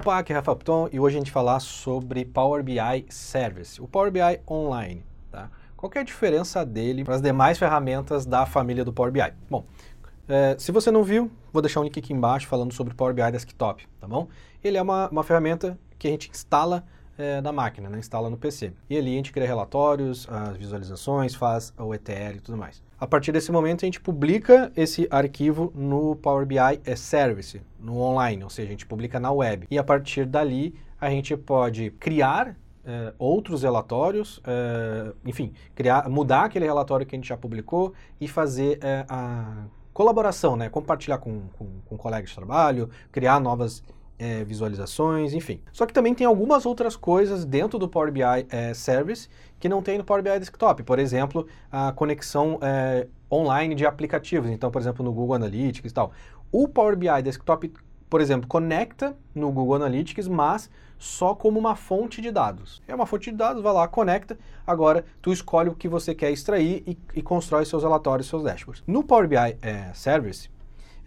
Opa, aqui é Rafa Upton e hoje a gente vai falar sobre Power BI Service, o Power BI Online. Tá? Qual é a diferença dele para as demais ferramentas da família do Power BI? Bom, é, se você não viu, vou deixar um link aqui embaixo falando sobre Power BI Desktop, tá bom? Ele é uma, uma ferramenta que a gente instala é, na máquina, né? instala no PC. E ali a gente cria relatórios, as visualizações, faz o ETL e tudo mais. A partir desse momento a gente publica esse arquivo no Power BI Service, no online, ou seja, a gente publica na web. E a partir dali a gente pode criar é, outros relatórios, é, enfim, criar, mudar aquele relatório que a gente já publicou e fazer é, a colaboração, né? compartilhar com, com, com colegas de trabalho, criar novas é, visualizações, enfim. Só que também tem algumas outras coisas dentro do Power BI é, Service que não tem no Power BI Desktop. Por exemplo, a conexão é, online de aplicativos. Então, por exemplo, no Google Analytics e tal. O Power BI Desktop, por exemplo, conecta no Google Analytics, mas só como uma fonte de dados. É uma fonte de dados, vai lá, conecta. Agora, tu escolhe o que você quer extrair e, e constrói seus relatórios, seus dashboards. No Power BI é, Service,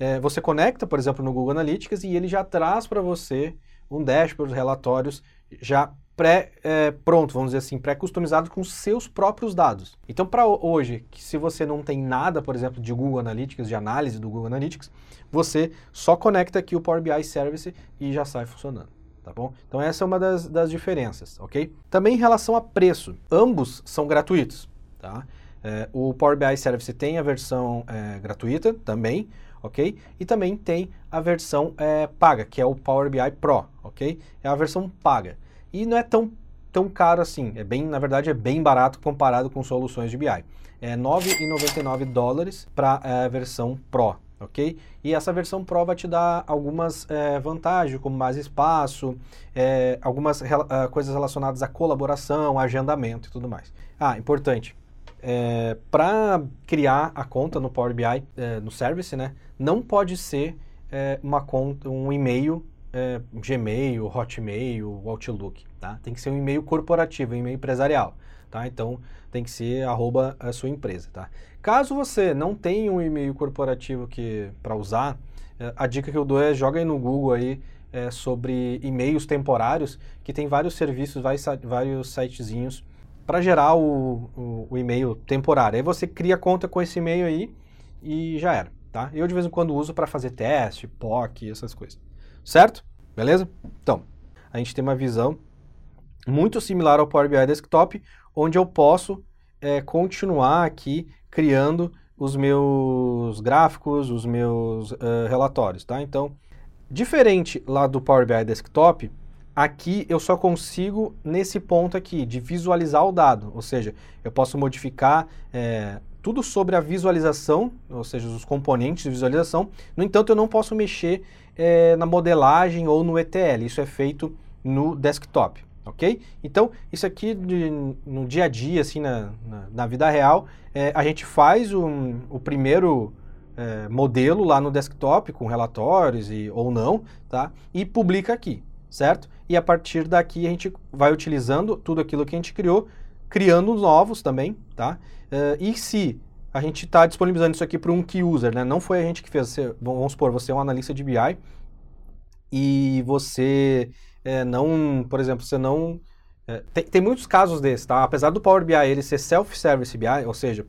é, você conecta, por exemplo, no Google Analytics e ele já traz para você um dashboard, relatórios já pré é, vamos dizer assim, pré-customizado com seus próprios dados. Então, para hoje, que se você não tem nada, por exemplo, de Google Analytics, de análise do Google Analytics, você só conecta aqui o Power BI Service e já sai funcionando. Tá bom? Então essa é uma das, das diferenças, ok? Também em relação a preço, ambos são gratuitos, tá? É, o Power BI Service tem a versão é, gratuita também, ok? E também tem a versão é, paga, que é o Power BI Pro, ok? É a versão paga. E não é tão, tão caro assim, é bem, na verdade é bem barato comparado com soluções de BI. É 9,99 dólares para é, a versão Pro, ok? E essa versão Pro vai te dar algumas é, vantagens, como mais espaço, é, algumas uh, coisas relacionadas à colaboração, agendamento e tudo mais. Ah, importante, é, para criar a conta no Power BI, é, no Service, né, não pode ser é, uma conta, um e-mail é, Gmail, Hotmail, Outlook, tá? Tem que ser um e-mail corporativo, um e-mail empresarial, tá? Então tem que ser arroba a sua empresa, tá? Caso você não tenha um e-mail corporativo que para usar, é, a dica que eu dou é joga aí no Google aí é, sobre e-mails temporários, que tem vários serviços, vários, vários sitezinhos para gerar o, o, o, e-mail temporário. Aí você cria conta com esse e-mail aí e já era, tá? Eu de vez em quando uso para fazer teste, POC, essas coisas. Certo? Beleza? Então, a gente tem uma visão muito similar ao Power BI Desktop, onde eu posso é, continuar aqui criando os meus gráficos, os meus uh, relatórios, tá? Então, diferente lá do Power BI Desktop, Aqui eu só consigo nesse ponto aqui de visualizar o dado, ou seja, eu posso modificar é, tudo sobre a visualização, ou seja, os componentes de visualização. No entanto, eu não posso mexer é, na modelagem ou no ETL. Isso é feito no desktop, ok? Então, isso aqui de, no dia a dia, assim, na, na, na vida real, é, a gente faz um, o primeiro modelo lá no desktop com relatórios e, ou não, tá? E publica aqui certo? E a partir daqui a gente vai utilizando tudo aquilo que a gente criou, criando novos também, tá? Uh, e se a gente está disponibilizando isso aqui para um key user, né? Não foi a gente que fez. Você, vamos supor, você é um analista de BI e você é, não, por exemplo, você não. É, tem, tem, muitos casos desses, tá? Apesar do Power BI ele ser self-service BI, ou seja,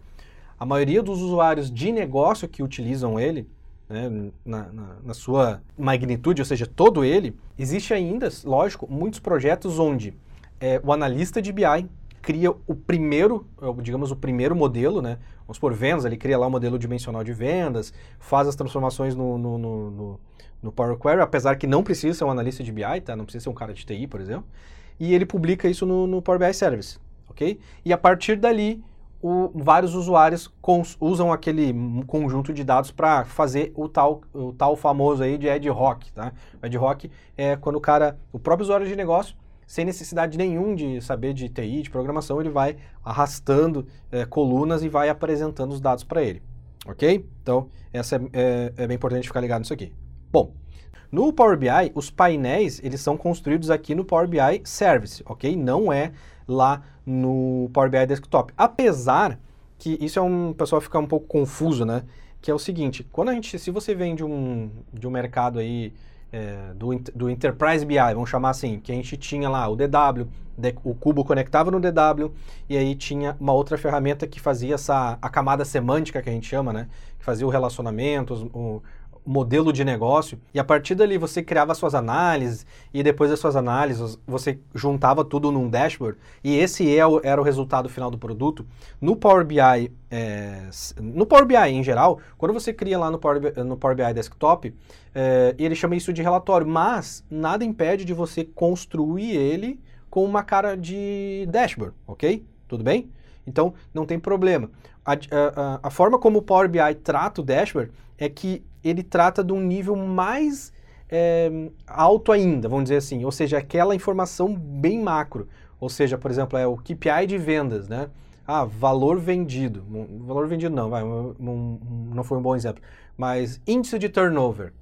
a maioria dos usuários de negócio que utilizam ele, né, na, na, na, sua magnitude, ou seja, todo ele, existe ainda, lógico, muitos projetos onde é, o analista de BI cria o primeiro, digamos, o primeiro modelo, né? Vamos por vendas, ele cria lá o modelo dimensional de vendas, faz as transformações no, no, no, no Power Query, apesar que não precisa ser um analista de BI, tá? Não precisa ser um cara de TI, por exemplo. E ele publica isso no, no Power BI Service, ok? E a partir dali, o, vários usuários cons, usam aquele conjunto de dados para fazer o tal, o tal famoso aí de ad hoc, tá? Ad hoc é quando o cara, o próprio usuário de negócio, sem necessidade nenhum de saber de TI, de programação, ele vai arrastando é, colunas e vai apresentando os dados para ele, ok? Então, essa é, é, é bem importante ficar ligado nisso aqui. Bom, no Power BI, os painéis, eles são construídos aqui no Power BI Service, ok? Não é lá no Power BI Desktop. Apesar que isso é um, o pessoal fica um pouco confuso, né? Que é o seguinte, quando a gente, se você vem de um, de um mercado aí é, do, do Enterprise BI, vamos chamar assim, que a gente tinha lá o DW, o cubo conectava no DW e aí tinha uma outra ferramenta que fazia essa a camada semântica que a gente chama, né? Que fazia o relacionamento, o, modelo de negócio e a partir dali você criava suas análises e depois das suas análises você juntava tudo num dashboard e esse é era o resultado final do produto. No Power BI, é, no Power BI em geral, quando você cria lá no Power, no Power BI Desktop, é, ele chama isso de relatório, mas nada impede de você construir ele com uma cara de dashboard, ok? Tudo bem? Então não tem problema. A, a, a forma como o Power BI trata o dashboard é que ele trata de um nível mais é, alto ainda, vamos dizer assim, ou seja, aquela informação bem macro. Ou seja, por exemplo, é o KPI de vendas, né? Ah, valor vendido. Valor vendido não, vai, não foi um bom exemplo. Mas índice de turnover,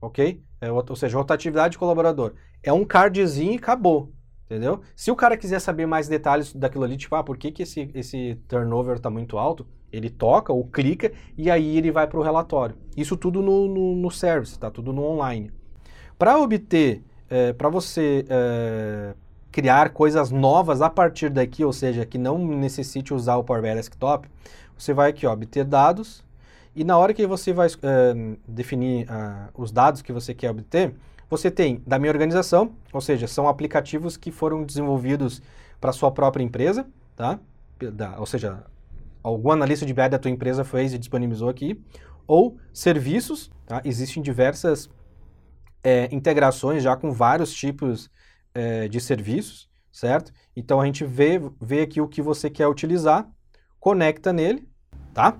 ok? É, ou seja, rotatividade de colaborador. É um cardzinho e acabou, entendeu? Se o cara quiser saber mais detalhes daquilo ali, tipo, ah, por que, que esse, esse turnover está muito alto? Ele toca ou clica e aí ele vai para o relatório. Isso tudo no, no, no service, tá? Tudo no online. Para obter, é, para você é, criar coisas novas a partir daqui, ou seja, que não necessite usar o Power BI Desktop, você vai aqui, ó, obter dados, e na hora que você vai é, definir uh, os dados que você quer obter, você tem da minha organização, ou seja, são aplicativos que foram desenvolvidos para sua própria empresa, tá? Da, ou seja, algum analista de BI da tua empresa fez e disponibilizou aqui, ou serviços, tá? existem diversas é, integrações já com vários tipos é, de serviços, certo? Então a gente vê, vê aqui o que você quer utilizar, conecta nele, tá?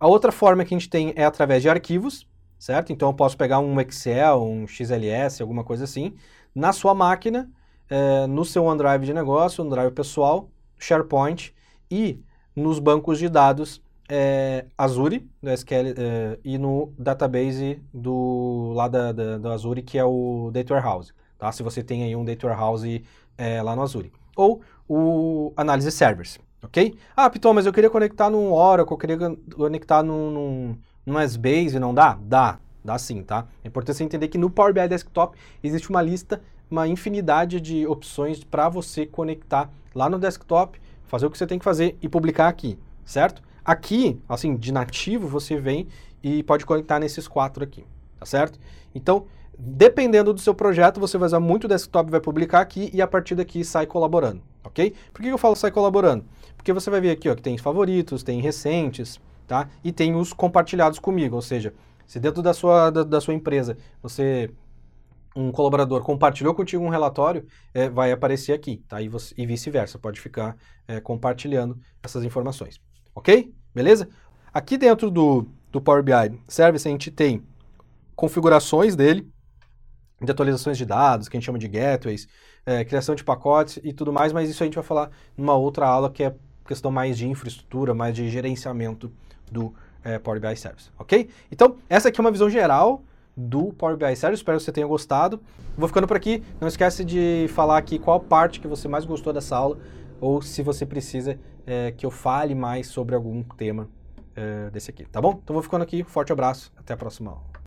A outra forma que a gente tem é através de arquivos, certo? Então eu posso pegar um Excel, um XLS, alguma coisa assim, na sua máquina, é, no seu OneDrive de negócio, OneDrive pessoal, SharePoint e nos bancos de dados é, Azure, do SQL, é, e no database do, lá da, da, do Azure, que é o Data Warehouse, tá? Se você tem aí um Data Warehouse lá no Azure. Ou o Analysis Servers, ok? Ah, Piton, mas eu queria conectar num Oracle, eu queria conectar num, num, num S-Base, não dá? Dá, dá sim, tá? É importante você entender que no Power BI Desktop existe uma lista, uma infinidade de opções para você conectar lá no desktop fazer o que você tem que fazer e publicar aqui, certo? Aqui, assim, de nativo, você vem e pode conectar nesses quatro aqui, tá certo? Então, dependendo do seu projeto, você vai usar muito o desktop, vai publicar aqui e a partir daqui sai colaborando, ok? Por que eu falo sai colaborando? Porque você vai ver aqui ó, que tem favoritos, tem recentes, tá? E tem os compartilhados comigo, ou seja, se dentro da sua, da, da sua empresa você um colaborador compartilhou contigo um relatório, é, vai aparecer aqui, tá? E, e vice-versa, pode ficar é, compartilhando essas informações, ok? Beleza? Aqui dentro do, do Power BI Service a gente tem configurações dele, de atualizações de dados, que a gente chama de gateways, é, criação de pacotes e tudo mais, mas isso a gente vai falar numa outra aula que é questão mais de infraestrutura, mais de gerenciamento do é, Power BI Service, ok? Então, essa aqui é uma visão geral do Power BI Service. Espero que você tenha gostado. Vou ficando por aqui. Não esquece de falar aqui qual parte que você mais gostou dessa aula ou se você precisa é, que eu fale mais sobre algum tema é, desse aqui, tá bom? Então vou ficando aqui. Forte abraço. Até a próxima aula.